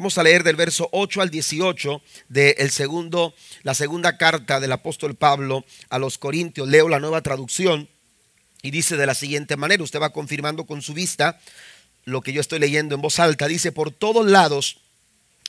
Vamos a leer del verso 8 al 18 de el segundo, la segunda carta del apóstol Pablo a los Corintios. Leo la nueva traducción y dice de la siguiente manera, usted va confirmando con su vista lo que yo estoy leyendo en voz alta. Dice, por todos lados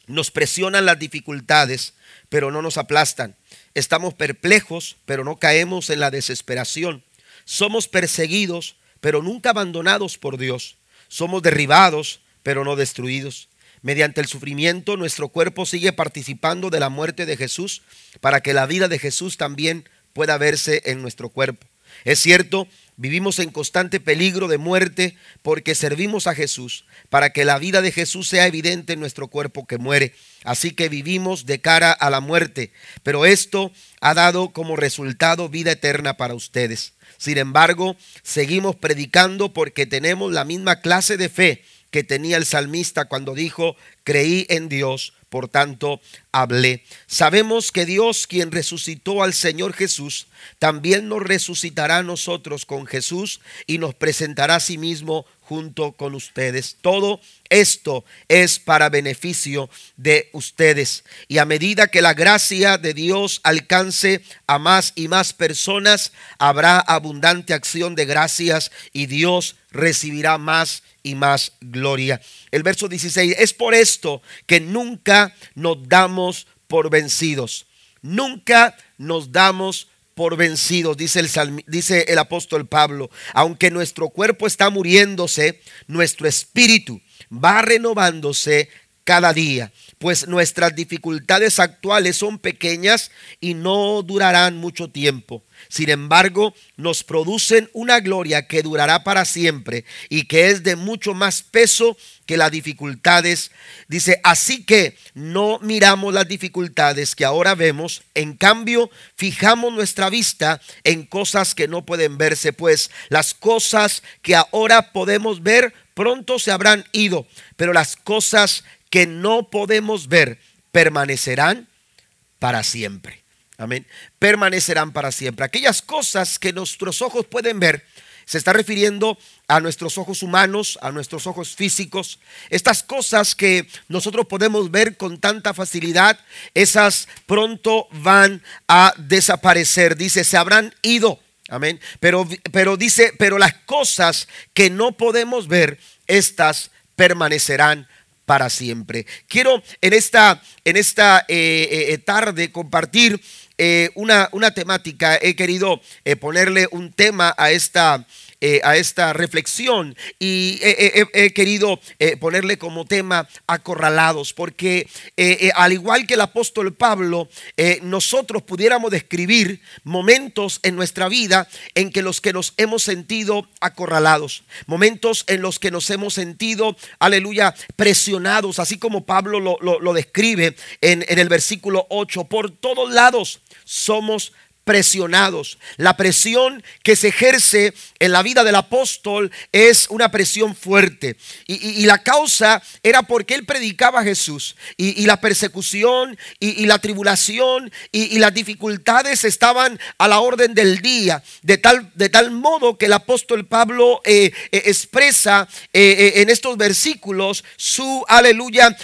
nos presionan las dificultades, pero no nos aplastan. Estamos perplejos, pero no caemos en la desesperación. Somos perseguidos, pero nunca abandonados por Dios. Somos derribados, pero no destruidos Mediante el sufrimiento, nuestro cuerpo sigue participando de la muerte de Jesús para que la vida de Jesús también pueda verse en nuestro cuerpo. Es cierto, vivimos en constante peligro de muerte porque servimos a Jesús, para que la vida de Jesús sea evidente en nuestro cuerpo que muere. Así que vivimos de cara a la muerte, pero esto ha dado como resultado vida eterna para ustedes. Sin embargo, seguimos predicando porque tenemos la misma clase de fe que tenía el salmista cuando dijo, creí en Dios, por tanto hablé. Sabemos que Dios, quien resucitó al Señor Jesús, también nos resucitará a nosotros con Jesús y nos presentará a sí mismo junto con ustedes. Todo esto es para beneficio de ustedes. Y a medida que la gracia de Dios alcance a más y más personas, habrá abundante acción de gracias y Dios recibirá más y más gloria. El verso 16, es por esto que nunca nos damos por vencidos. Nunca nos damos por vencidos, dice el, dice el apóstol Pablo. Aunque nuestro cuerpo está muriéndose, nuestro espíritu va renovándose cada día, pues nuestras dificultades actuales son pequeñas y no durarán mucho tiempo. Sin embargo, nos producen una gloria que durará para siempre y que es de mucho más peso que las dificultades. Dice, así que no miramos las dificultades que ahora vemos, en cambio, fijamos nuestra vista en cosas que no pueden verse, pues las cosas que ahora podemos ver pronto se habrán ido, pero las cosas que no podemos ver permanecerán para siempre. Amén. Permanecerán para siempre. Aquellas cosas que nuestros ojos pueden ver, se está refiriendo a nuestros ojos humanos, a nuestros ojos físicos. Estas cosas que nosotros podemos ver con tanta facilidad, esas pronto van a desaparecer. Dice, se habrán ido. Amén. Pero, pero dice, pero las cosas que no podemos ver, estas permanecerán para siempre. Quiero en esta, en esta eh, eh, tarde compartir eh, una, una, temática. He querido ponerle un tema a esta, eh, a esta reflexión y he, querido eh, ponerle como tema acorralados, porque eh, al igual que el apóstol Pablo, nosotros pudiéramos describir momentos en nuestra vida en que los que nos hemos sentido acorralados, momentos en los que nos hemos sentido, aleluya, presionados, así como Pablo lo, describe en, en el versículo 8, por todos lados somos presionados. La presión que se ejerce en la vida del apóstol es una presión fuerte. Y, la causa era porque él predicaba a Jesús. Y, la persecución y, la tribulación y, las dificultades estaban a la orden del día. De tal, de tal modo que el apóstol Pablo eh, eh, expresa eh, en estos versículos su, aleluya,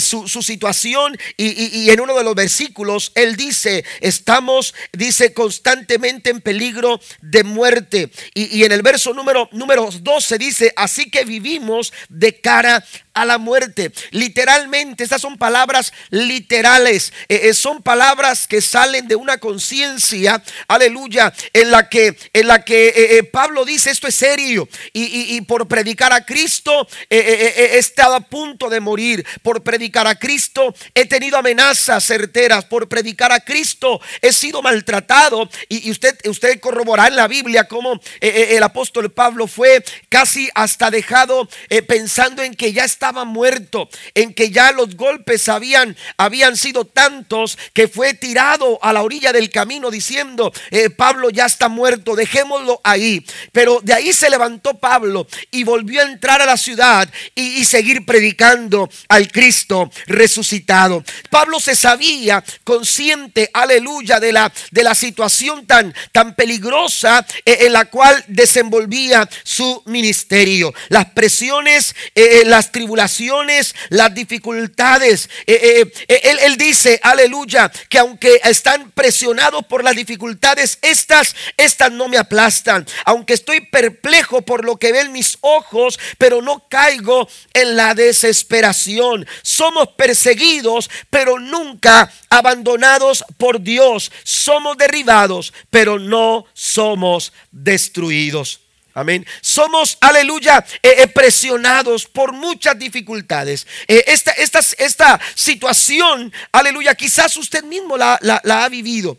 su, su situación. y en uno de los versículos él dice, estamos, dice, constantemente en peligro de muerte. Y, en el verso número, número 12 dice, así que vivimos de cara a la muerte. Literalmente, estas son palabras literales. Eh, eh, son palabras que salen de una conciencia, aleluya, en la que, en la que eh, Pablo dice esto es serio. Y, por predicar a Cristo he estado a punto de morir. Por predicar a Cristo he tenido amenazas certeras. Por predicar a Cristo he sido maltratado. Y, usted, usted corroborará en la Biblia cómo el apóstol Pablo fue casi hasta dejado pensando en que ya está estaba muerto, en que ya los golpes habían, habían sido tantos que fue tirado a la orilla del camino diciendo, eh, Pablo ya está muerto, dejémoslo ahí. Pero de ahí se levantó Pablo y volvió a entrar a la ciudad y, seguir predicando al Cristo resucitado. Pablo se sabía consciente, aleluya, de la, de la situación tan, tan peligrosa eh, en la cual desenvolvía su ministerio. Las presiones, eh, las tribulaciones, tribulaciones, las dificultades. Eh, eh, eh, él, dice, aleluya, que aunque están presionados por las dificultades, estas, estas no me aplastan. Aunque estoy perplejo por lo que ven mis ojos, pero no caigo en la desesperación. Somos perseguidos, pero nunca abandonados por Dios. Somos derribados, pero no somos destruidos. Amén. Somos, aleluya, eh, eh, presionados por muchas dificultades. Eh, esta, esta, esta, situación, aleluya, quizás usted mismo la, ha vivido.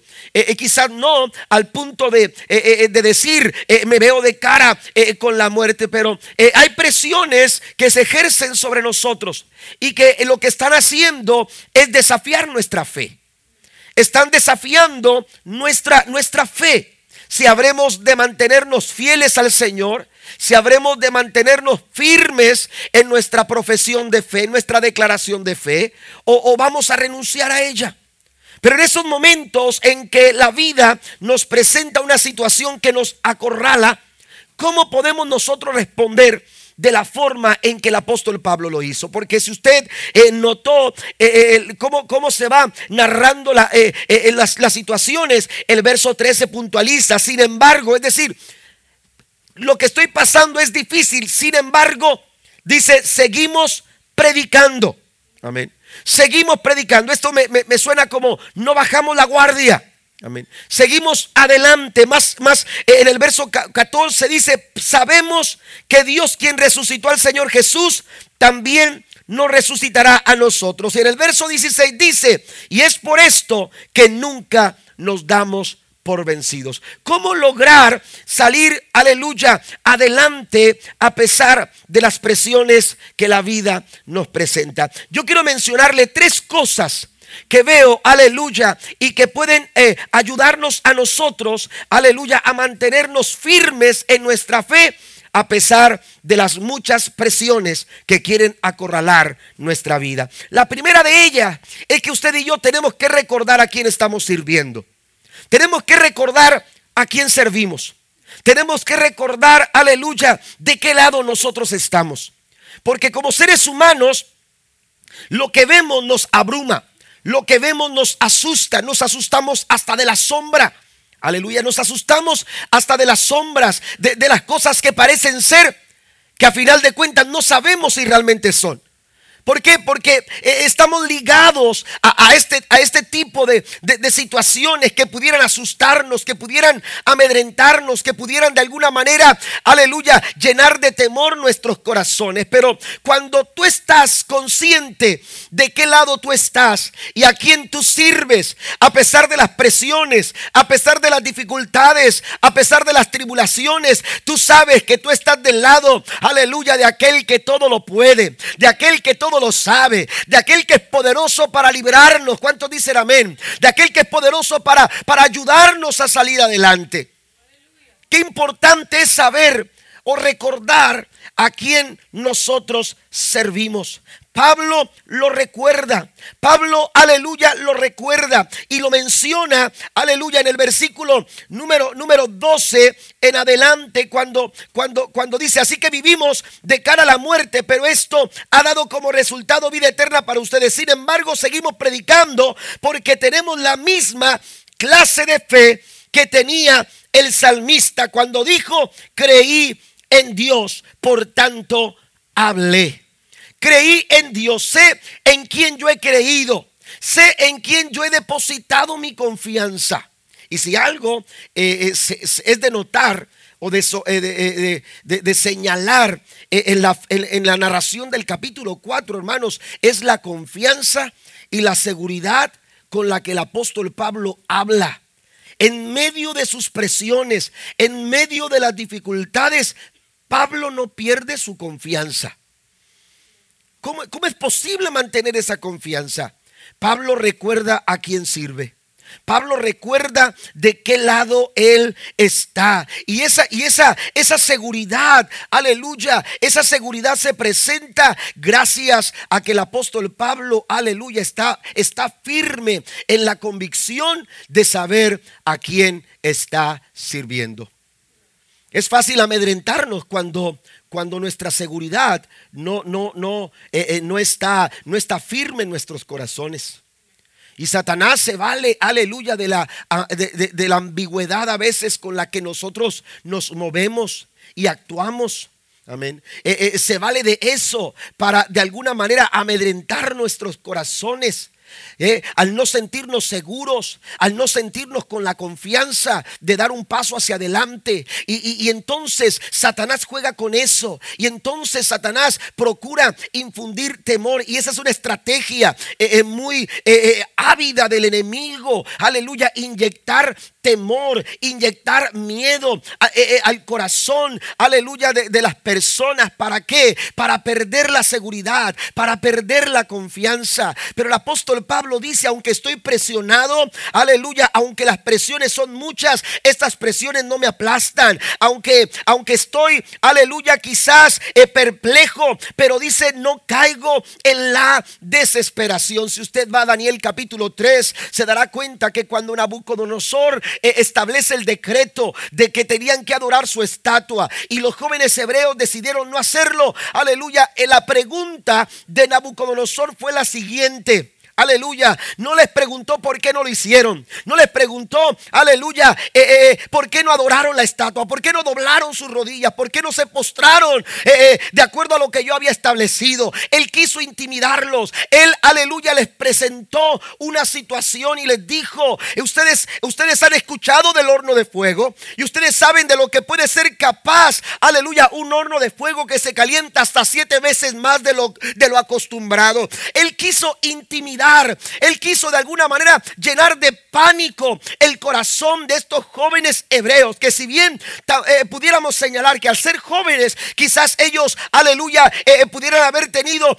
quizás no al punto de, de decir, me veo de cara con la muerte, pero hay presiones que se ejercen sobre nosotros y que lo que están haciendo es desafiar nuestra fe. Están desafiando nuestra, nuestra fe si habremos de mantenernos fieles al Señor, si habremos de mantenernos firmes en nuestra profesión de fe, en nuestra declaración de fe, o, vamos a renunciar a ella. Pero en esos momentos en que la vida nos presenta una situación que nos acorrala, ¿cómo podemos nosotros responder? De la forma en que el apóstol Pablo lo hizo. Porque si usted eh, notó eh, eh, cómo, se va narrando las, las situaciones, el verso 13 puntualiza, sin embargo, es decir, lo que estoy pasando es difícil, sin embargo, dice, seguimos predicando. Amén. Seguimos predicando. Esto me, me suena como no bajamos la guardia. Amén. Seguimos adelante, más, más eh, en el verso 14 dice, sabemos que Dios quien resucitó al Señor Jesús, también nos resucitará a nosotros. Y en el verso 16 dice, y es por esto que nunca nos damos por vencidos. ¿Cómo lograr salir, aleluya, adelante a pesar de las presiones que la vida nos presenta? Yo quiero mencionarle tres cosas que veo, aleluya, y que pueden eh, ayudarnos a nosotros, aleluya, a mantenernos firmes en nuestra fe a pesar de las muchas presiones que quieren acorralar nuestra vida. La primera de ellas es que usted y yo tenemos que recordar a quién estamos sirviendo. Tenemos que recordar a quién servimos. Tenemos que recordar, aleluya, de qué lado nosotros estamos. Porque como seres humanos, lo que vemos nos abruma. Lo que vemos nos asusta, nos asustamos hasta de la sombra. Aleluya, nos asustamos hasta de las sombras, de, las cosas que parecen ser, que a final de cuentas no sabemos si realmente son. ¿Por qué? Porque eh, estamos ligados a, este, a este, tipo de, situaciones que pudieran asustarnos, que pudieran amedrentarnos, que pudieran de alguna manera, aleluya, llenar de temor nuestros corazones. Pero cuando tú estás consciente de qué lado tú estás y a quién tú sirves, a pesar de las presiones, a pesar de las dificultades, a pesar de las tribulaciones, tú sabes que tú estás del lado, aleluya, de aquel que todo lo puede, de aquel que todo lo sabe, de aquel que es poderoso para librarnos. ¿Cuántos dicen amén? De aquel que es poderoso para, para ayudarnos a salir adelante. Qué importante es saber o recordar a quien nosotros servimos. Pablo lo recuerda. Pablo, aleluya, lo recuerda y lo menciona, aleluya, en el versículo número, número 12 en adelante, cuando, cuando, cuando dice, así que vivimos de cara a la muerte, pero esto ha dado como resultado vida eterna para ustedes. Sin embargo, seguimos predicando porque tenemos la misma clase de fe que tenía el salmista cuando dijo, creí en Dios, por tanto hablé. Creí en Dios, sé en quien yo he creído, sé en quien yo he depositado mi confianza. Y si algo eh, es, de notar o de, eh, señalar eh, en la, en la narración del capítulo 4, hermanos, es la confianza y la seguridad con la que el apóstol Pablo habla. En medio de sus presiones, en medio de las dificultades, Pablo no pierde su confianza. ¿Cómo, es posible mantener esa confianza? Pablo recuerda a quién sirve. Pablo recuerda de qué lado él está. Y esa, y esa, esa seguridad, aleluya, esa seguridad se presenta gracias a que el apóstol Pablo, aleluya, está, está firme en la convicción de saber a quién está sirviendo. Es fácil amedrentarnos cuando, cuando nuestra seguridad no, no, no, eh, eh, no, está, no está firme en nuestros corazones. Y Satanás se vale, aleluya, de la, de, la ambigüedad a veces con la que nosotros nos movemos y actuamos. Amén. Eh, se vale de eso para de alguna manera amedrentar nuestros corazones. ¿Eh? al no sentirnos seguros, al no sentirnos con la confianza de dar un paso hacia adelante. Y, entonces Satanás juega con eso. Y entonces Satanás procura infundir temor. Y esa es una estrategia eh, eh, muy ávida del enemigo. Aleluya, inyectar temor, inyectar miedo al corazón, aleluya, de, las personas. ¿Para qué? Para perder la seguridad, para perder la confianza. Pero el apóstol Pablo dice, aunque estoy presionado, aleluya, aunque las presiones son muchas, estas presiones no me aplastan. Aunque, aunque estoy, aleluya, quizás eh, perplejo, pero dice, no caigo en la desesperación. Si usted va a Daniel capítulo 3, se dará cuenta que cuando Nabucodonosor eh, establece el decreto de que tenían que adorar su estatua. Y los jóvenes hebreos decidieron no hacerlo, aleluya, en la pregunta de Nabucodonosor fue la siguiente. Aleluya. No les preguntó por qué no lo hicieron. No les preguntó, aleluya, eh, eh, eh, por qué no adoraron la estatua. Por qué no doblaron sus rodillas. Por qué no se postraron de acuerdo a lo que yo había establecido. Él quiso intimidarlos. Él, aleluya, les presentó una situación y les dijo, ustedes, ustedes han escuchado del horno de fuego y ustedes saben de lo que puede ser capaz, aleluya, un horno de fuego que se calienta hasta siete veces más de lo, de lo acostumbrado. Él quiso intimidar él quiso de alguna manera llenar de pánico el corazón de estos jóvenes hebreos, que si bien eh, pudiéramos señalar que al ser jóvenes, quizás ellos, aleluya, eh, eh, pudieran haber tenido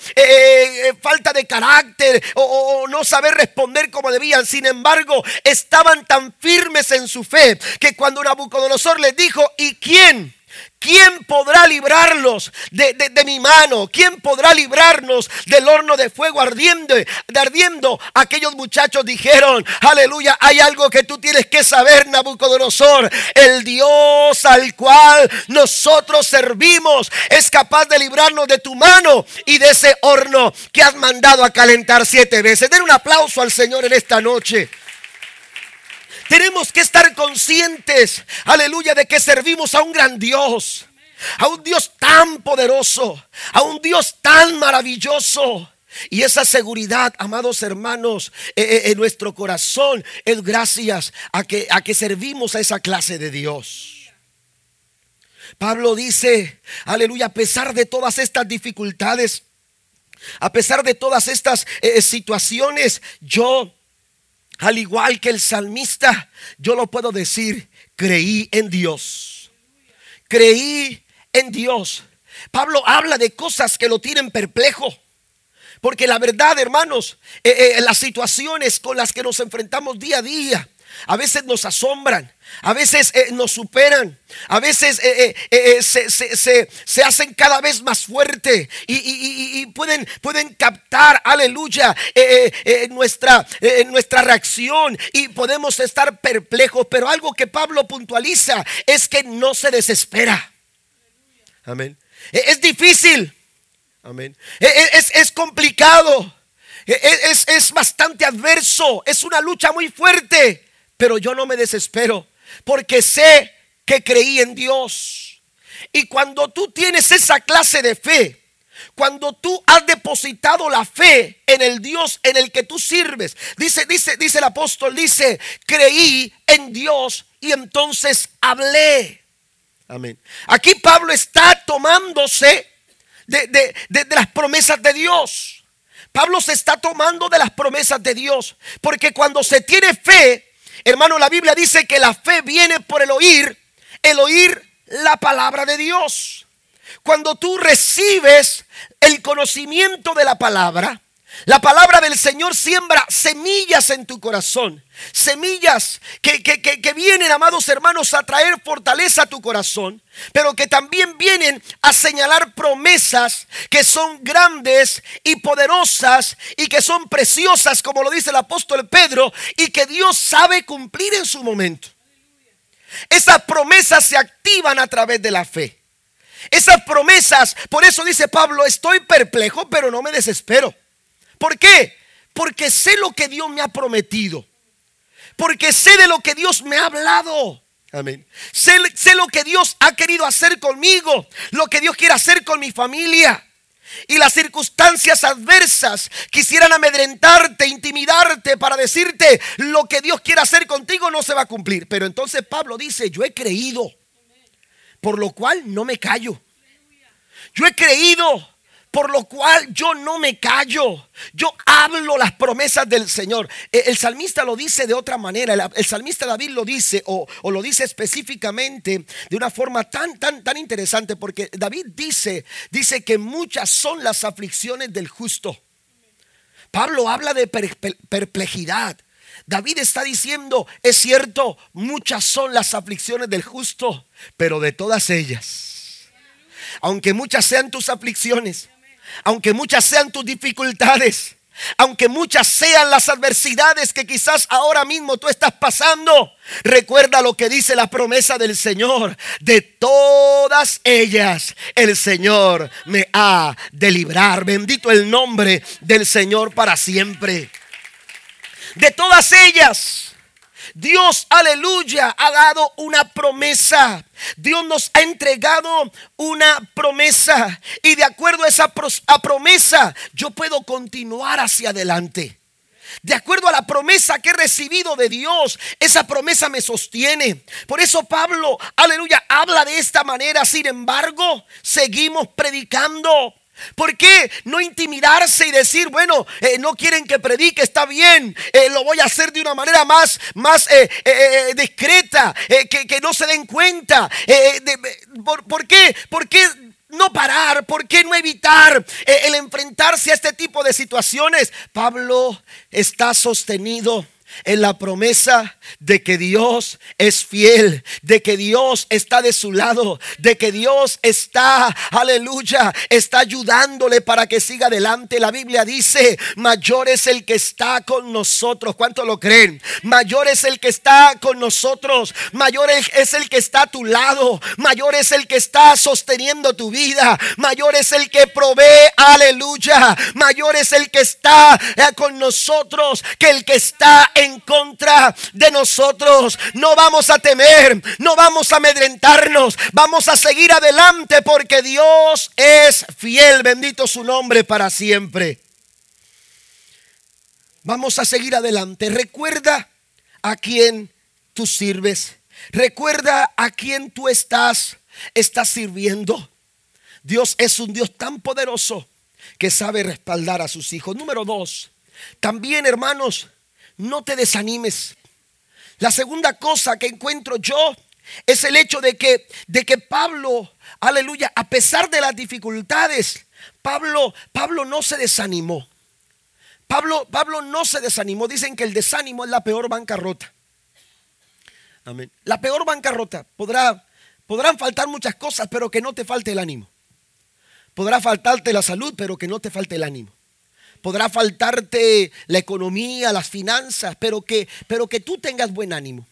falta de carácter o, no saber responder como debían, sin embargo, estaban tan firmes en su fe que cuando Nabucodonosor les dijo, ¿y quién? ¿Quién podrá librarlos de, mi mano? ¿Quién podrá librarnos del horno de fuego ardiendo, de ardiendo? Aquellos muchachos dijeron, aleluya, hay algo que tú tienes que saber, Nabucodonosor. El Dios al cual nosotros servimos es capaz de librarnos de tu mano y de ese horno que has mandado a calentar siete veces. Den un aplauso al Señor en esta noche. Tenemos que estar conscientes, aleluya, de que servimos a un gran Dios, a un Dios tan poderoso, a un Dios tan maravilloso. Y esa seguridad, amados hermanos, eh, eh, en nuestro corazón es gracias a que, a que servimos a esa clase de Dios. Pablo dice, aleluya, a pesar de todas estas dificultades, a pesar de todas estas eh, situaciones, yo al igual que el salmista, yo lo puedo decir, creí en Dios. Creí en Dios. Pablo habla de cosas que lo tienen perplejo. Porque la verdad, hermanos, eh, eh, las situaciones con las que nos enfrentamos día a día, a veces nos asombran, a veces eh, nos superan, a veces eh, eh, se, hacen cada vez más fuerte y, pueden, pueden, captar, aleluya, nuestra, nuestra reacción y podemos estar perplejos, pero algo que Pablo puntualiza es que no se desespera. Amén. E, es difícil. Amén. E, e, es, es complicado. Es, es bastante adverso. Es una lucha muy fuerte. Pero yo no me desespero porque sé que creí en Dios. Y cuando tú tienes esa clase de fe, cuando tú has depositado la fe en el Dios en el que tú sirves, dice, dice, dice el apóstol, dice, creí en Dios y entonces hablé. Amén. Aquí Pablo está tomándose de, de las promesas de Dios. Pablo se está tomando de las promesas de Dios. Porque cuando se tiene fe, Hermano, la Biblia dice que la fe viene por el oír, el oír la palabra de Dios. Cuando tú recibes el conocimiento de la palabra, la palabra del Señor siembra semillas en tu corazón. Semillas que, que, vienen, amados hermanos, a traer fortaleza a tu corazón, pero que también vienen a señalar promesas que son grandes y poderosas y que son preciosas, como lo dice el apóstol Pedro, y que Dios sabe cumplir en su momento. Esas promesas se activan a través de la fe. Esas promesas, por eso dice Pablo, estoy perplejo, pero no me desespero. ¿Por qué? Porque sé lo que Dios me ha prometido. Porque sé de lo que Dios me ha hablado. Amén. Sé, sé, lo que Dios ha querido hacer conmigo, lo que Dios quiere hacer con mi familia. Y las circunstancias adversas quisieran amedrentarte, intimidarte para decirte lo que Dios quiere hacer contigo no se va a cumplir. Pero entonces Pablo dice, yo he creído, por lo cual no me callo. Yo he creído, por lo cual yo no me callo. Yo hablo las promesas del Señor. E, el salmista lo dice de otra manera. El salmista David lo dice o, lo dice específicamente de una forma tan, tan, tan interesante. Porque David dice, dice que muchas son las aflicciones del justo. Pablo habla de perplejidad. David está diciendo, es cierto, muchas son las aflicciones del justo, pero de todas ellas, aunque muchas sean tus aflicciones, aunque muchas sean tus dificultades, aunque muchas sean las adversidades que quizás ahora mismo tú estás pasando, recuerda lo que dice la promesa del Señor. De todas ellas el Señor me ha de librar. Bendito el nombre del Señor para siempre. De todas ellas Dios, aleluya, ha dado una promesa. Dios nos ha entregado una promesa. Y de acuerdo a esa promesa, yo puedo continuar hacia adelante. De acuerdo a la promesa que he recibido de Dios, esa promesa me sostiene. Por eso Pablo, aleluya, habla de esta manera. Sin embargo, seguimos predicando. ¿Por qué no intimidarse y decir, bueno, eh, no quieren que predique, está bien, eh, lo voy a hacer de una manera más, más eh, discreta, que, que, no se den cuenta? por, ¿Por qué? ¿Por qué no parar? ¿Por qué no evitar el enfrentarse a este tipo de situaciones? Pablo está sostenido en la promesa de que Dios es fiel, de que Dios está de su lado, de que Dios está, aleluya, está ayudándole para que siga adelante. La Biblia dice, mayor es el que está con nosotros. ¿Cuánto lo creen? Mayor es el que está con nosotros, mayor es el que está a tu lado, mayor es el que está sosteniendo tu vida, mayor es el que provee, aleluya, mayor es el que está eh, con nosotros que el que está en en contra de nosotros. No vamos a temer, no vamos a amedrentarnos, vamos a seguir adelante porque Dios es fiel, bendito su nombre para siempre. Vamos a seguir adelante. Recuerda a quien tú sirves. Recuerda a quien tú estás, estás sirviendo. Dios es un Dios tan poderoso que sabe respaldar a sus hijos. Número dos, también hermanos, no te desanimes. La segunda cosa que encuentro yo es el hecho de que, de que Pablo, aleluya, a pesar de las dificultades, Pablo, Pablo no se desanimó. Pablo, Pablo no se desanimó. Dicen que el desánimo es la peor bancarrota. Amén. La peor bancarrota. Podrá, podrán faltar muchas cosas, pero que no te falte el ánimo. Podrá faltarte la salud, pero que no te falte el ánimo podrá faltarte la economía, las finanzas, pero que, pero que tú tengas buen ánimo.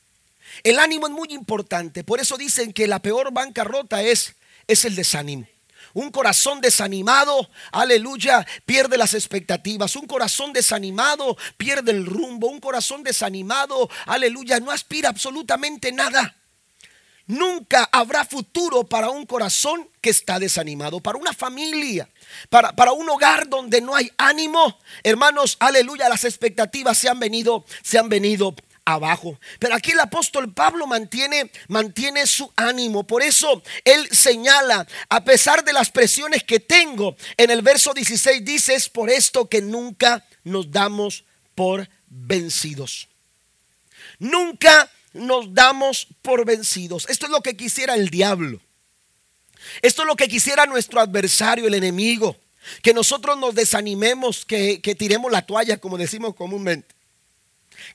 El ánimo es muy importante, por eso dicen que la peor bancarrota es, es el desánimo. Un corazón desanimado, aleluya, pierde las expectativas. Un corazón desanimado pierde el rumbo. Un corazón desanimado, aleluya, no aspira absolutamente nada. Nunca habrá futuro para un corazón que está desanimado, para una familia, para, para, un hogar donde no hay ánimo. Hermanos, aleluya, las expectativas se han venido, se han venido abajo. Pero aquí el apóstol Pablo mantiene, mantiene su ánimo. Por eso él señala, a pesar de las presiones que tengo, en el verso 16 dice, es por esto que nunca nos damos por vencidos. Nunca nos damos por vencidos. Esto es lo que quisiera el diablo. Esto es lo que quisiera nuestro adversario, el enemigo. Que nosotros nos desanimemos, que, tiremos la toalla, como decimos comúnmente.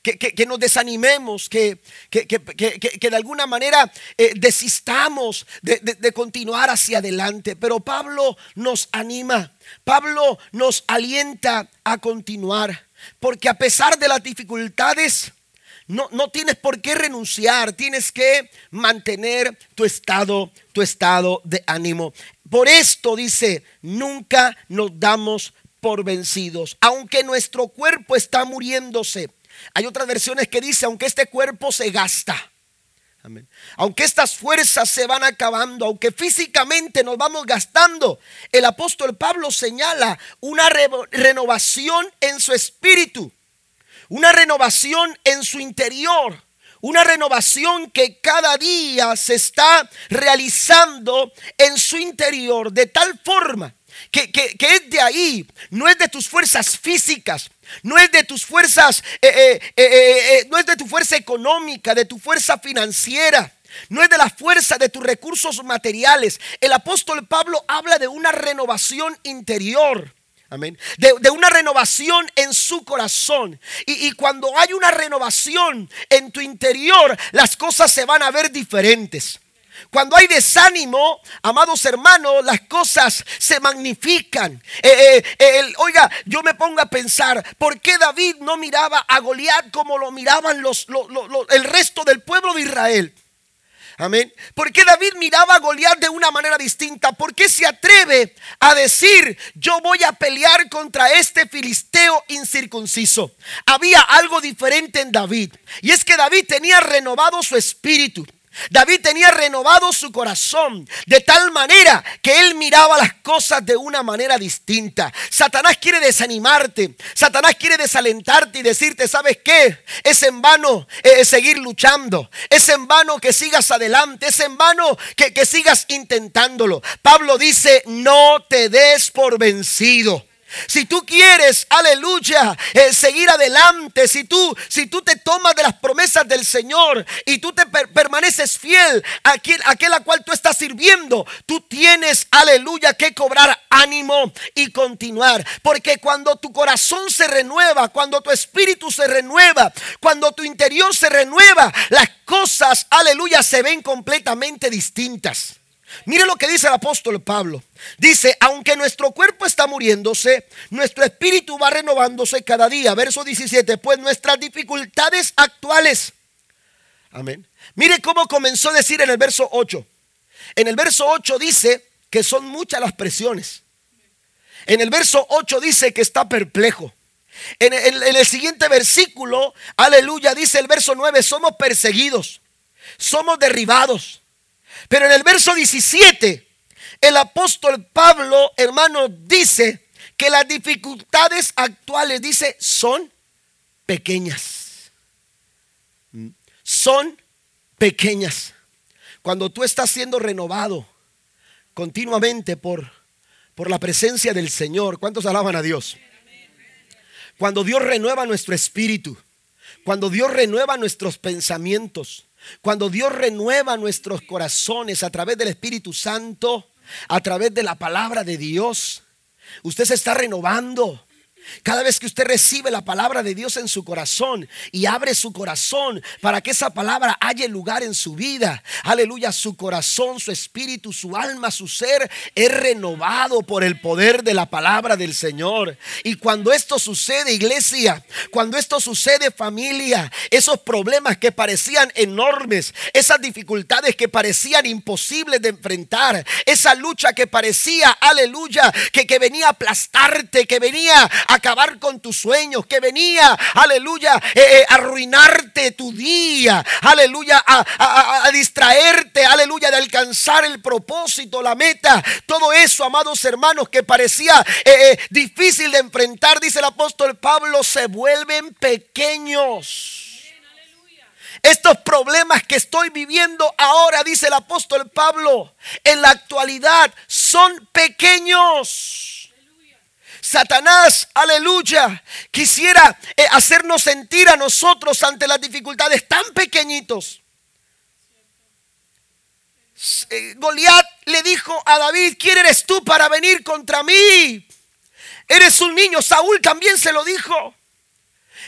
Que, nos desanimemos, que, de alguna manera eh, desistamos de, de continuar hacia adelante. Pero Pablo nos anima, Pablo nos alienta a continuar. Porque a pesar de las dificultades, no, no tienes por qué renunciar, tienes que mantener tu estado, tu estado de ánimo. Por esto dice, nunca nos damos por vencidos, aunque nuestro cuerpo está muriéndose. Hay otras versiones que dice, aunque este cuerpo se gasta. Aunque estas fuerzas se van acabando, aunque físicamente nos vamos gastando, el apóstol Pablo señala una renovación en su espíritu, una renovación en su interior, una renovación que cada día se está realizando en su interior de tal forma que, es de ahí, no es de tus fuerzas físicas, no es de tus fuerzas, eh, eh, eh, no es de tu fuerza económica, de tu fuerza financiera. No es de la fuerza de tus recursos materiales. El apóstol Pablo habla de una renovación interior. Amén. De, una renovación en su corazón. Y, y, cuando hay una renovación en tu interior, las cosas se van a ver diferentes. Cuando hay desánimo, amados hermanos, las cosas se magnifican. Eh, eh, oiga, yo me pongo a pensar, ¿por qué David no miraba a Goliat como lo miraban los, el resto del pueblo de Israel? Amén. ¿Por qué David miraba a Goliat de una manera distinta? ¿Por qué se atreve a decir, yo voy a pelear contra este filisteo incircunciso? Había algo diferente en David. Y es que David tenía renovado su espíritu. David tenía renovado su corazón de tal manera que él miraba las cosas de una manera distinta. Satanás quiere desanimarte, Satanás quiere desalentarte y decirte, ¿sabes qué? Es en vano eh, seguir luchando, es en vano que sigas adelante, es en vano que, que sigas intentándolo. Pablo dice, no te des por vencido. Si tú quieres, aleluya, eh, seguir adelante, si tú, si tú te tomas de las promesas del Señor y tú te permaneces fiel a aquel, a aquel a cual tú estás sirviendo, tú tienes, aleluya, que cobrar ánimo y continuar. Porque cuando tu corazón se renueva, cuando tu espíritu se renueva, cuando tu interior se renueva, las cosas, aleluya, se ven completamente distintas. Mire lo que dice el apóstol Pablo. Dice, aunque nuestro cuerpo está muriéndose, nuestro espíritu va renovándose cada día. Verso 17, pues nuestras dificultades actuales. Amén. Mire cómo comenzó a decir en el verso 8. En el verso 8 dice que son muchas las presiones. En el verso 8 dice que está perplejo. En el, en el siguiente versículo, aleluya, dice el verso 9, somos perseguidos, somos derribados pero en el verso 17, el apóstol Pablo, hermano, dice que las dificultades actuales, dice, son pequeñas. Son pequeñas. Cuando tú estás siendo renovado continuamente por, por la presencia del Señor, ¿cuántos alaban a Dios? Cuando Dios renueva nuestro espíritu, cuando Dios renueva nuestros pensamientos, cuando Dios renueva nuestros corazones a través del Espíritu Santo, a través de la palabra de Dios, usted se está renovando. Cada vez que usted recibe la palabra de Dios en su corazón y abre su corazón para que esa palabra haya lugar en su vida, aleluya, su corazón, su espíritu, su alma, su ser es renovado por el poder de la palabra del Señor. Y cuando esto sucede, iglesia, cuando esto sucede, familia, esos problemas que parecían enormes, esas dificultades que parecían imposibles de enfrentar, esa lucha que parecía, aleluya, que, que venía a aplastarte, que venía a acabar con tus sueños, que venía, aleluya, eh, eh, arruinarte tu día, aleluya, a, distraerte, aleluya, de alcanzar el propósito, la meta. Todo eso, amados hermanos, que parecía eh, difícil de enfrentar, dice el apóstol Pablo, se vuelven pequeños. Estos problemas que estoy viviendo ahora, dice el apóstol Pablo, en la actualidad son pequeños. Satanás, aleluya, quisiera eh, hacernos sentir a nosotros ante las dificultades tan pequeñitos. Eh, Goliat le dijo a David, ¿quién eres tú para venir contra mí? Eres un niño. Saúl también se lo dijo.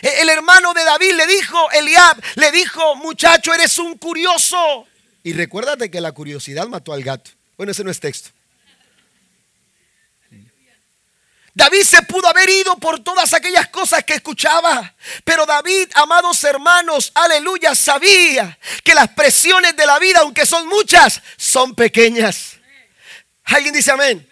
E, el hermano de David le dijo, Eliab, le dijo, muchacho, eres un curioso. Y recuérdate que la curiosidad mató al gato. Bueno, ese no es texto. David se pudo haber ido por todas aquellas cosas que escuchaba. Pero David, amados hermanos, aleluya, sabía que las presiones de la vida, aunque son muchas, son pequeñas. ¿Alguien dice amén?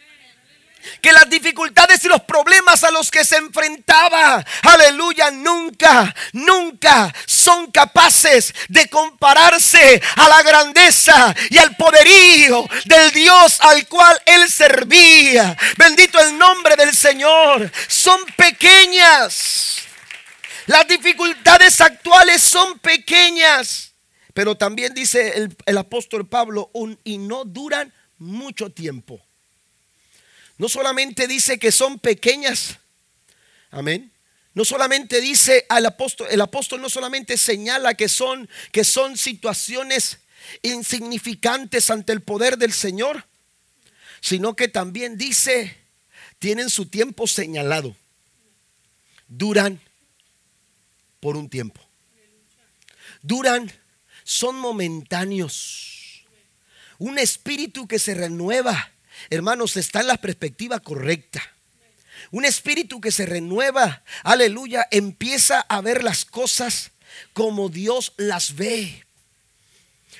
Que las dificultades y los problemas a los que se enfrentaba, aleluya, nunca, nunca son capaces de compararse a la grandeza y al poderío del Dios al cual él servía. Bendito el nombre del Señor. Son pequeñas. Las dificultades actuales son pequeñas. Pero también dice el, apóstol Pablo, un, y no duran mucho tiempo no solamente dice que son pequeñas, amén. No solamente dice al apóstol, el apóstol no solamente señala que son, que son situaciones insignificantes ante el poder del Señor, sino que también dice, tienen su tiempo señalado, duran por un tiempo, duran, son momentáneos, un espíritu que se renueva hermanos, está en la perspectiva correcta. Un espíritu que se renueva, aleluya, empieza a ver las cosas como Dios las ve.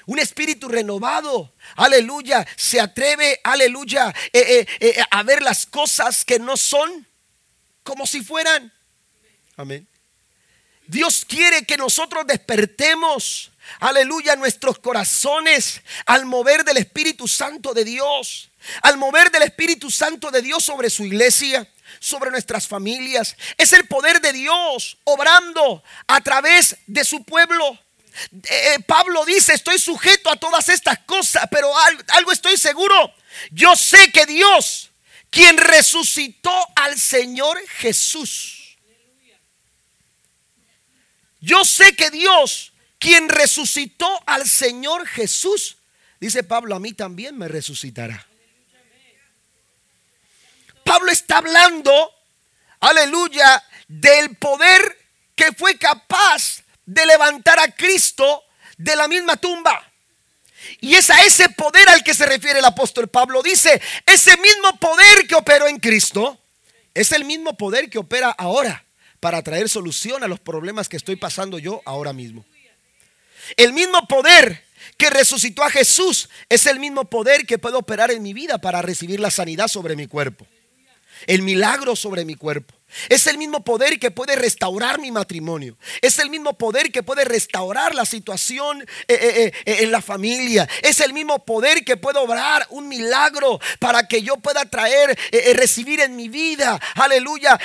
Un espíritu renovado, aleluya, se atreve, aleluya, eh, eh, eh, a ver las cosas que no son como si fueran. Amén. Dios quiere que nosotros despertemos, aleluya, nuestros corazones al mover del Espíritu Santo de Dios al mover del Espíritu Santo de Dios sobre su iglesia, sobre nuestras familias. Es el poder de Dios obrando a través de su pueblo. Eh, eh, Pablo dice, estoy sujeto a todas estas cosas, pero algo estoy seguro. Yo sé que Dios, quien resucitó al Señor Jesús, yo sé que Dios, quien resucitó al Señor Jesús, dice Pablo, a mí también me resucitará. Pablo está hablando, aleluya, del poder que fue capaz de levantar a Cristo de la misma tumba. Y es a ese poder al que se refiere el apóstol Pablo. Dice, ese mismo poder que operó en Cristo es el mismo poder que opera ahora para traer solución a los problemas que estoy pasando yo ahora mismo. El mismo poder que resucitó a Jesús es el mismo poder que puede operar en mi vida para recibir la sanidad sobre mi cuerpo el milagro sobre mi cuerpo. Es el mismo poder que puede restaurar mi matrimonio. Es el mismo poder que puede restaurar la situación eh, eh, eh, en la familia. Es el mismo poder que puede obrar un milagro para que yo pueda traer, recibir en mi vida, aleluya,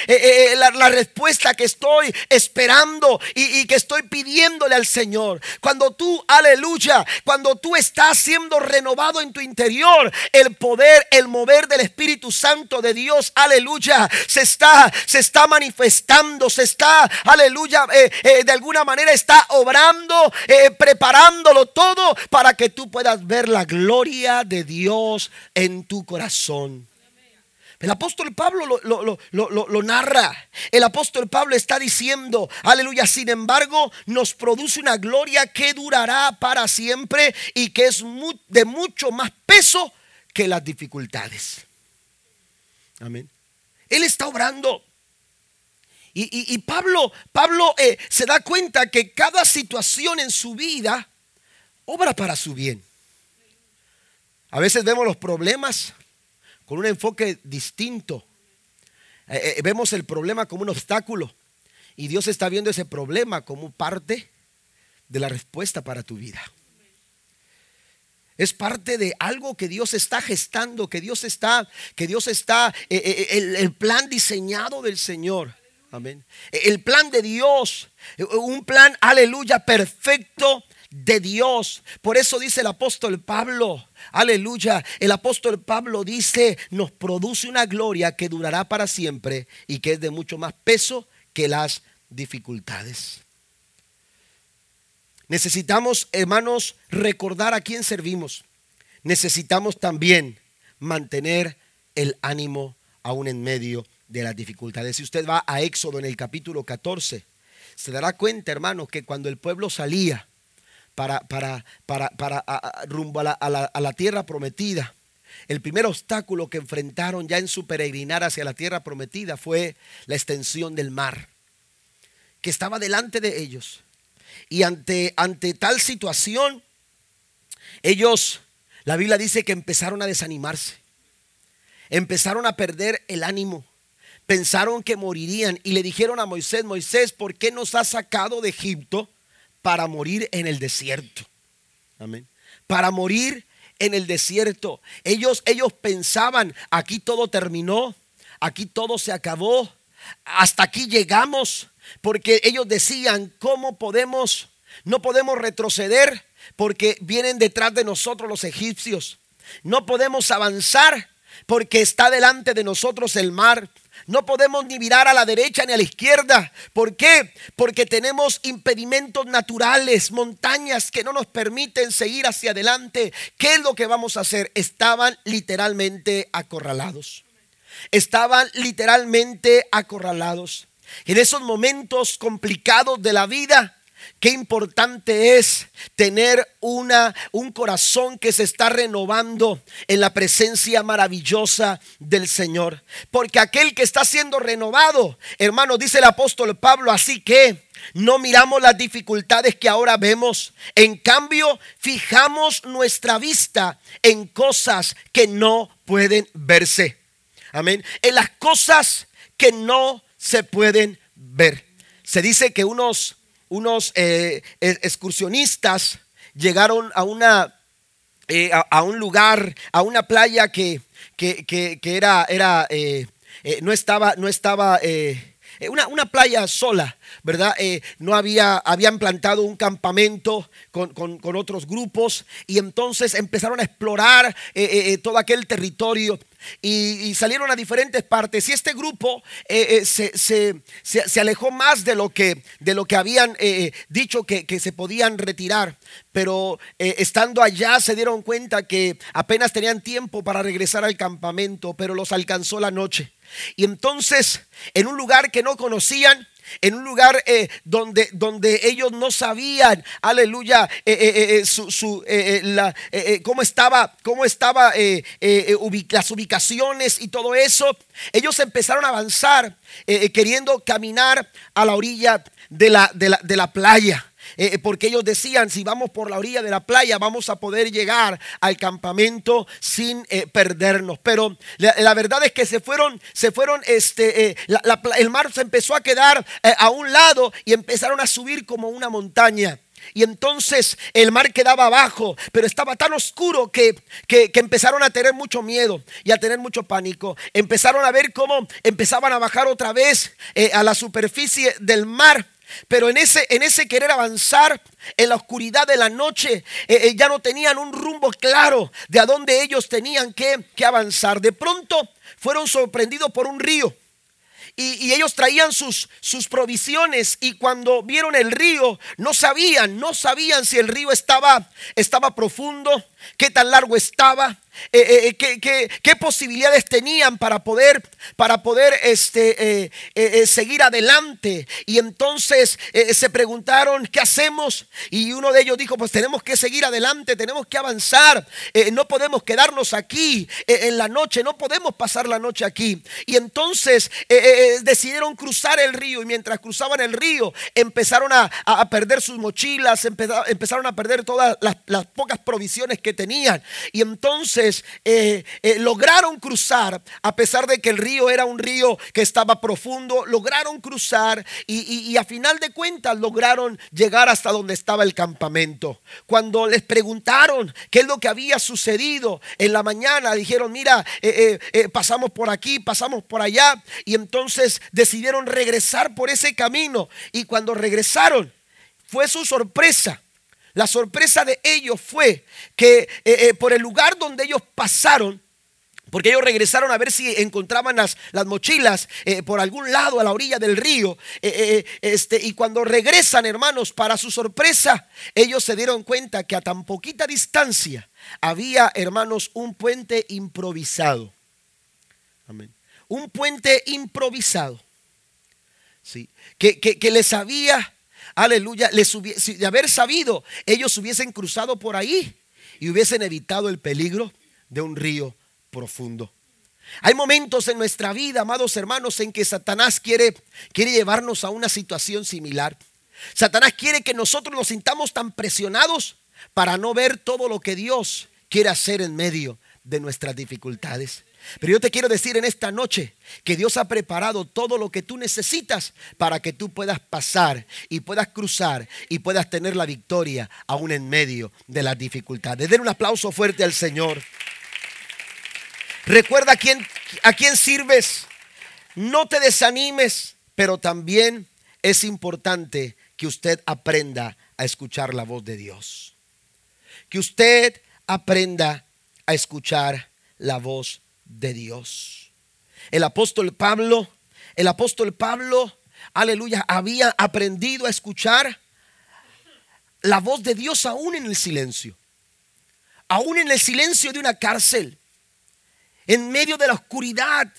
la, respuesta que estoy esperando y, y que estoy pidiéndole al Señor. Cuando tú, aleluya, cuando tú estás siendo renovado en tu interior, el poder, el mover del Espíritu Santo de Dios, aleluya, se está se está manifestando, se está, aleluya, eh, eh, de alguna manera está obrando, eh, preparándolo todo para que tú puedas ver la gloria de Dios en tu corazón. El apóstol Pablo lo, lo, narra. El apóstol Pablo está diciendo, aleluya, sin embargo, nos produce una gloria que durará para siempre y que es de mucho más peso que las dificultades. Amén. Él está obrando. Y, Pablo, Pablo eh, se da cuenta que cada situación en su vida obra para su bien. A veces vemos los problemas con un enfoque distinto. Eh, eh, vemos el problema como un obstáculo y Dios está viendo ese problema como parte de la respuesta para tu vida. Es parte de algo que Dios está gestando, que Dios está, que Dios está, el plan diseñado del Señor Amén. El plan de Dios, un plan, aleluya, perfecto de Dios. Por eso dice el apóstol Pablo, aleluya, el apóstol Pablo dice, nos produce una gloria que durará para siempre y que es de mucho más peso que las dificultades. Necesitamos, hermanos, recordar a quién servimos. Necesitamos también mantener el ánimo aún en medio de las dificultades. Si usted va a Éxodo en el capítulo 14, se dará cuenta, hermano, que cuando el pueblo salía para, para, para, para rumbo a la, a la tierra prometida, el primer obstáculo que enfrentaron ya en su peregrinar hacia la tierra prometida fue la extensión del mar, que estaba delante de ellos. Y ante, ante tal situación, ellos, la Biblia dice que empezaron a desanimarse, empezaron a perder el ánimo, pensaron que morirían y le dijeron a Moisés, Moisés, ¿por qué nos has sacado de Egipto para morir en el desierto? Amén. Para morir en el desierto. Ellos, ellos pensaban, aquí todo terminó, aquí todo se acabó, hasta aquí llegamos, porque ellos decían, ¿cómo podemos? No podemos retroceder porque vienen detrás de nosotros los egipcios. No podemos avanzar porque está delante de nosotros el mar. No podemos ni mirar a la derecha ni a la izquierda. ¿Por qué? Porque tenemos impedimentos naturales, montañas que no nos permiten seguir hacia adelante. ¿Qué es lo que vamos a hacer? Estaban literalmente acorralados. Estaban literalmente acorralados. En esos momentos complicados de la vida, Qué importante es tener una, un corazón que se está renovando en la presencia maravillosa del Señor. Porque aquel que está siendo renovado, hermano, dice el apóstol Pablo, así que no miramos las dificultades que ahora vemos. En cambio, fijamos nuestra vista en cosas que no pueden verse. Amén. En las cosas que no se pueden ver. Se dice que unos unos eh, excursionistas llegaron a una eh, a, un lugar, a una playa que, que, era, era eh, no estaba, no estaba una, una, playa sola, ¿verdad? no había, habían plantado un campamento con, con, otros grupos y entonces empezaron a explorar todo aquel territorio y, salieron a diferentes partes. Y este grupo eh, eh, se, alejó más de lo que, de lo que habían eh, dicho que, se podían retirar. Pero estando allá se dieron cuenta que apenas tenían tiempo para regresar al campamento, pero los alcanzó la noche. Y entonces, en un lugar que no conocían, en un lugar eh, donde, donde ellos no sabían, aleluya, eh, eh, su, cómo estaba, cómo estaba las ubicaciones y todo eso. Ellos empezaron a avanzar queriendo caminar a la orilla de la, de la playa. Eh, eh, porque ellos decían, si vamos por la orilla de la playa, vamos a poder llegar al campamento sin eh, perdernos. Pero la, verdad es que se fueron, se fueron, este, el mar se empezó a quedar a un lado y empezaron a subir como una montaña. Y entonces el mar quedaba abajo, pero estaba tan oscuro que, que, empezaron a tener mucho miedo y a tener mucho pánico. Empezaron a ver cómo empezaban a bajar otra vez a la superficie del mar. Pero en ese, en ese querer avanzar en la oscuridad de la noche, eh, eh, ya no tenían un rumbo claro de a dónde ellos tenían que, que avanzar. De pronto fueron sorprendidos por un río. Y, ellos traían sus, sus provisiones y cuando vieron el río no sabían, no sabían si el río estaba, estaba profundo, qué tan largo estaba, eh, eh, eh, qué, posibilidades tenían para poder, para poder este, seguir adelante. Y entonces se preguntaron, ¿qué hacemos? Y uno de ellos dijo, pues tenemos que seguir adelante, tenemos que avanzar, no podemos quedarnos aquí en la noche, no podemos pasar la noche aquí. Y entonces decidieron cruzar el río y mientras cruzaban el río empezaron a, perder sus mochilas, empezaron a perder todas las pocas provisiones que tenían. Y entonces eh, eh, lograron cruzar, a pesar de que el río era un río que estaba profundo, lograron cruzar y, a final de cuentas lograron llegar hasta donde estaba el campamento. Cuando les preguntaron qué es lo que había sucedido en la mañana, dijeron, mira, eh, pasamos por aquí, pasamos por allá. Y entonces decidieron regresar por ese camino. Y cuando regresaron, fue su sorpresa la sorpresa de ellos fue que eh, eh, por el lugar donde ellos pasaron, porque ellos regresaron a ver si encontraban las, las mochilas eh, por algún lado a la orilla del río. este, y cuando regresan, hermanos, para su sorpresa, ellos se dieron cuenta que a tan poquita distancia había, hermanos, un puente improvisado. Amén. Un puente improvisado. Sí. Que, que, que les había aleluya, les de haber sabido, ellos hubiesen cruzado por ahí y hubiesen evitado el peligro de un río profundo. Hay momentos en nuestra vida, amados hermanos, en que Satanás quiere, quiere llevarnos a una situación similar. Satanás quiere que nosotros nos sintamos tan presionados para no ver todo lo que Dios quiere hacer en medio de nuestras dificultades. Pero yo te quiero decir en esta noche que Dios ha preparado todo lo que tú necesitas para que tú puedas pasar y puedas cruzar y puedas tener la victoria aún en medio de las dificultades. Den un aplauso fuerte al Señor. Recuerda a quién, a quién sirves. No te desanimes, pero también es importante que usted aprenda a escuchar la voz de Dios. Que usted aprenda a escuchar la voz de Dios. El apóstol Pablo, el apóstol Pablo, aleluya, había aprendido a escuchar la voz de Dios aún en el silencio. Aún en el silencio de una cárcel. En medio de la oscuridad.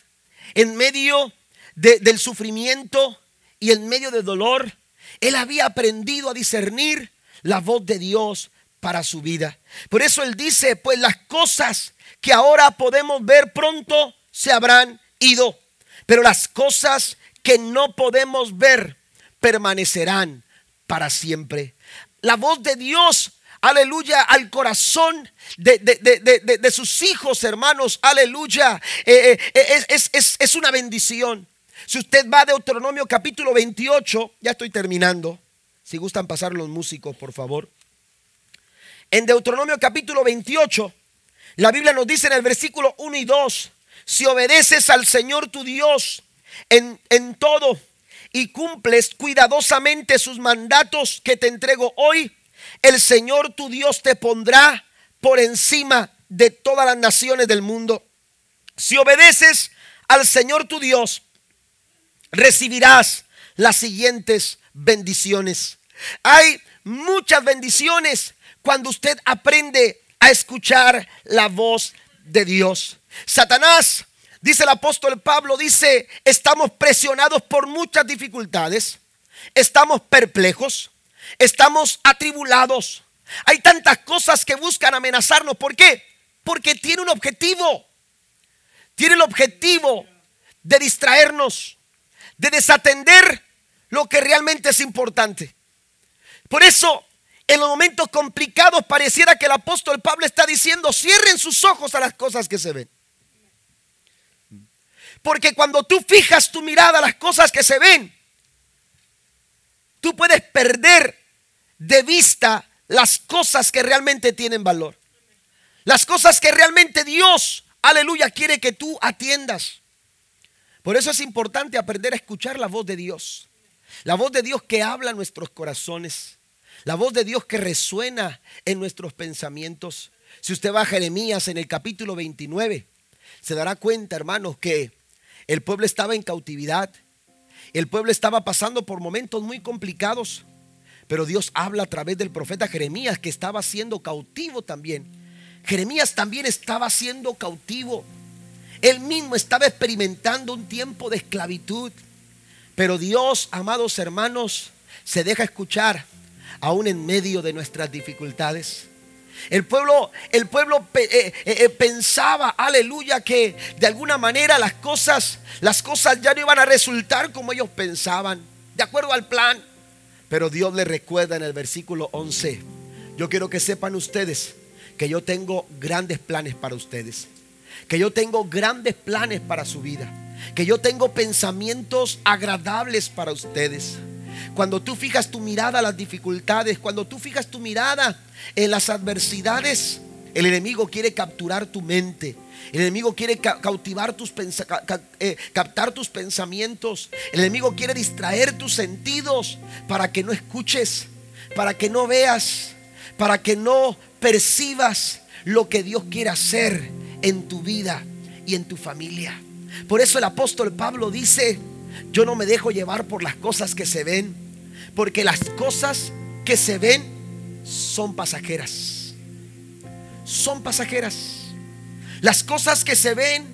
En medio del sufrimiento y en medio del dolor. Él había aprendido a discernir la voz de Dios para su vida. Por eso él dice, pues las cosas que ahora podemos ver pronto se habrán ido, pero las cosas que no podemos ver permanecerán para siempre. La voz de Dios, aleluya, al corazón de, sus hijos, hermanos, aleluya, eh, eh, es, es, es una bendición. Si usted va a Deuteronomio capítulo 28, ya estoy terminando. Si gustan pasar los músicos, por favor. En Deuteronomio capítulo 28, la Biblia nos dice en el versículo 1 y 2, si obedeces al Señor tu Dios en, en todo y cumples cuidadosamente sus mandatos que te entrego hoy, el Señor tu Dios te pondrá por encima de todas las naciones del mundo. Si obedeces al Señor tu Dios, recibirás las siguientes bendiciones. Hay muchas bendiciones cuando usted aprende a escuchar la voz de Dios. Satanás, dice el apóstol Pablo, dice, estamos presionados por muchas dificultades, estamos perplejos, estamos atribulados. Hay tantas cosas que buscan amenazarnos. ¿Por qué? Porque tiene un objetivo. Tiene el objetivo de distraernos, de desatender lo que realmente es importante. Por eso en los momentos complicados pareciera que el apóstol Pablo está diciendo, cierren sus ojos a las cosas que se ven. Porque cuando tú fijas tu mirada a las cosas que se ven, tú puedes perder de vista las cosas que realmente tienen valor. Las cosas que realmente Dios, aleluya, quiere que tú atiendas. Por eso es importante aprender a escuchar la voz de Dios. La voz de Dios que habla en nuestros corazones. La voz de Dios que resuena en nuestros pensamientos. Si usted va a Jeremías en el capítulo 29, se dará cuenta, hermanos, que el pueblo estaba en cautividad. El pueblo estaba pasando por momentos muy complicados. Pero Dios habla a través del profeta Jeremías que estaba siendo cautivo también. Jeremías también estaba siendo cautivo. Él mismo estaba experimentando un tiempo de esclavitud. Pero Dios, amados hermanos, se deja escuchar aún en medio de nuestras dificultades. El pueblo, el pueblo eh, eh, eh, pensaba, aleluya, que de alguna manera las cosas, las cosas ya no iban a resultar como ellos pensaban, de acuerdo al plan. Pero Dios les recuerda en el versículo 11, yo quiero que sepan ustedes que yo tengo grandes planes para ustedes, que yo tengo grandes planes para su vida, que yo tengo pensamientos agradables para ustedes. Cuando tú fijas tu mirada a las dificultades, cuando tú fijas tu mirada en las adversidades, el enemigo quiere capturar tu mente. El enemigo quiere cautivar tus eh, captar tus pensamientos. El enemigo quiere distraer tus sentidos para que no escuches, para que no veas, para que no percibas lo que Dios quiere hacer en tu vida y en tu familia. Por eso el apóstol Pablo dice, yo no me dejo llevar por las cosas que se ven, porque las cosas que se ven son pasajeras. Son pasajeras. Las cosas que se ven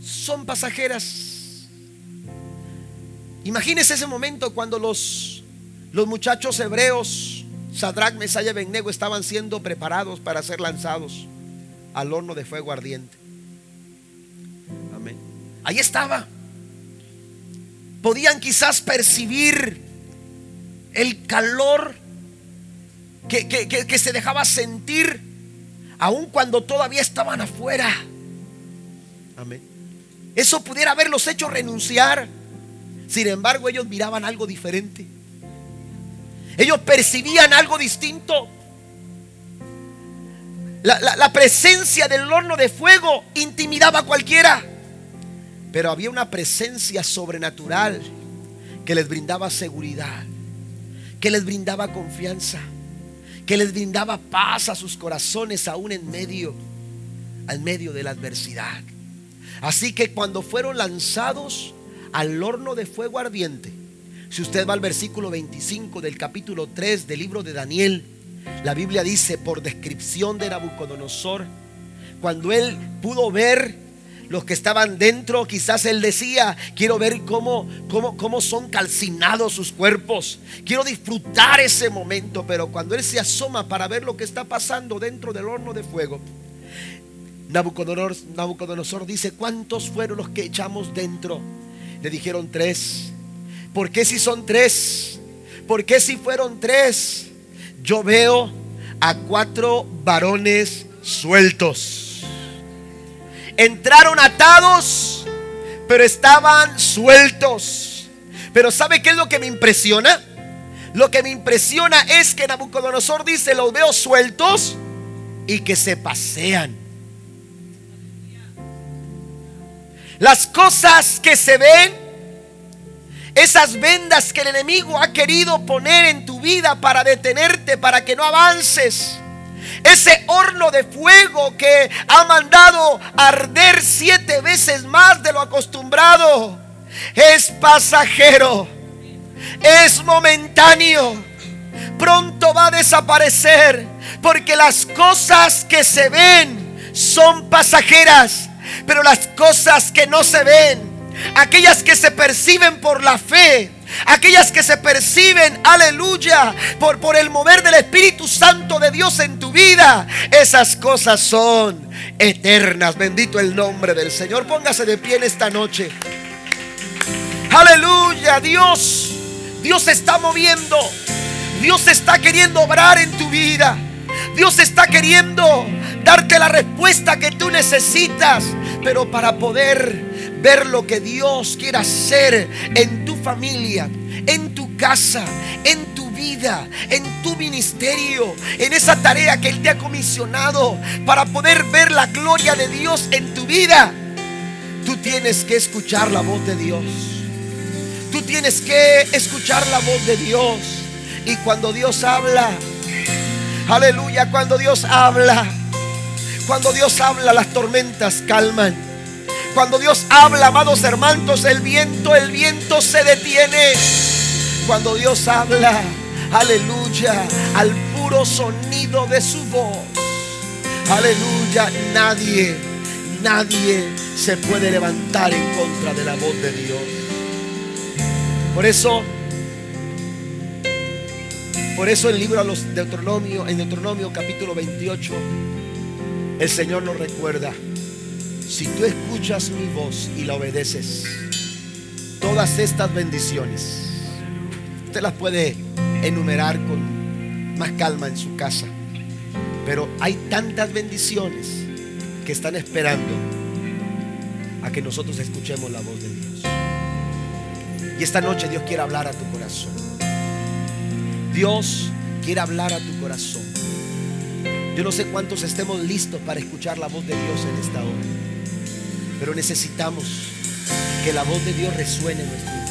son pasajeras. Imagínese ese momento cuando los, los muchachos hebreos, Sadrach, Mesaya y Abednego, estaban siendo preparados para ser lanzados al horno de fuego ardiente. Ahí estaba. Podían quizás percibir el calor que, que se dejaba sentir aun cuando todavía estaban afuera. Amén. Eso pudiera haberlos hecho renunciar. Sin embargo, ellos miraban algo diferente. Ellos percibían algo distinto. La, presencia del horno de fuego intimidaba a cualquiera. Pero había una presencia sobrenatural que les brindaba seguridad, que les brindaba confianza, que les brindaba paz a sus corazones aún en medio, al medio de la adversidad. Así que cuando fueron lanzados al horno de fuego ardiente, si usted va al versículo 25 del capítulo 3 del libro de Daniel, la Biblia dice por descripción de Nabucodonosor, cuando él pudo ver los que estaban dentro, quizás él decía, quiero ver cómo, cómo, cómo son calcinados sus cuerpos, quiero disfrutar ese momento, pero cuando él se asoma para ver lo que está pasando dentro del horno de fuego, Nabucodonosor, Nabucodonosor dice, ¿cuántos fueron los que echamos dentro? Le dijeron tres. ¿Por qué si son tres? ¿Por qué si fueron tres? Yo veo a cuatro varones sueltos. Entraron atados, pero estaban sueltos. Pero ¿sabe qué es lo que me impresiona? Lo que me impresiona es que Nabucodonosor dice, los veo sueltos y que se pasean. Las cosas que se ven esas vendas que el enemigo ha querido poner en tu vida para detenerte, para que no avances. Ese horno de fuego que ha mandado arder siete veces más de lo acostumbrado. Es pasajero. Es momentáneo. Pronto va a desaparecer. Porque las cosas que se ven son pasajeras. Pero las cosas que no se ven aquellas que se perciben por la fe, aquellas que se perciben, aleluya, por, por el mover del Espíritu Santo de Dios en tu vida, esas cosas son eternas. Bendito el nombre del Señor. Póngase de pie en esta noche. Aleluya, Dios. Dios está moviendo. Dios está queriendo obrar en tu vida. Dios está queriendo darte la respuesta que tú necesitas. Pero para poder ver lo que Dios quiere hacer en tu familia, en tu casa, en tu vida, en tu ministerio, en esa tarea que Él te ha comisionado para poder ver la gloria de Dios en tu vida. Tú tienes que escuchar la voz de Dios. Tú tienes que escuchar la voz de Dios. Y cuando Dios habla, aleluya, cuando Dios habla, cuando Dios habla, las tormentas calman. Cuando Dios habla, amados hermanos, el viento, el viento se detiene. Cuando Dios habla, aleluya, al puro sonido de su voz. Aleluya, nadie, nadie se puede levantar en contra de la voz de Dios. Por eso, por eso el libro de los Deuteronomio, en Deuteronomio capítulo 28, el Señor nos recuerda si tú escuchas mi voz y la obedeces, todas estas bendiciones, usted las puede enumerar con más calma en su casa. Pero hay tantas bendiciones que están esperando a que nosotros escuchemos la voz de Dios. Y esta noche Dios quiere hablar a tu corazón. Dios quiere hablar a tu corazón. Yo no sé cuántos estemos listos para escuchar la voz de Dios en esta hora. Pero necesitamos que la voz de Dios resuene en nuestro.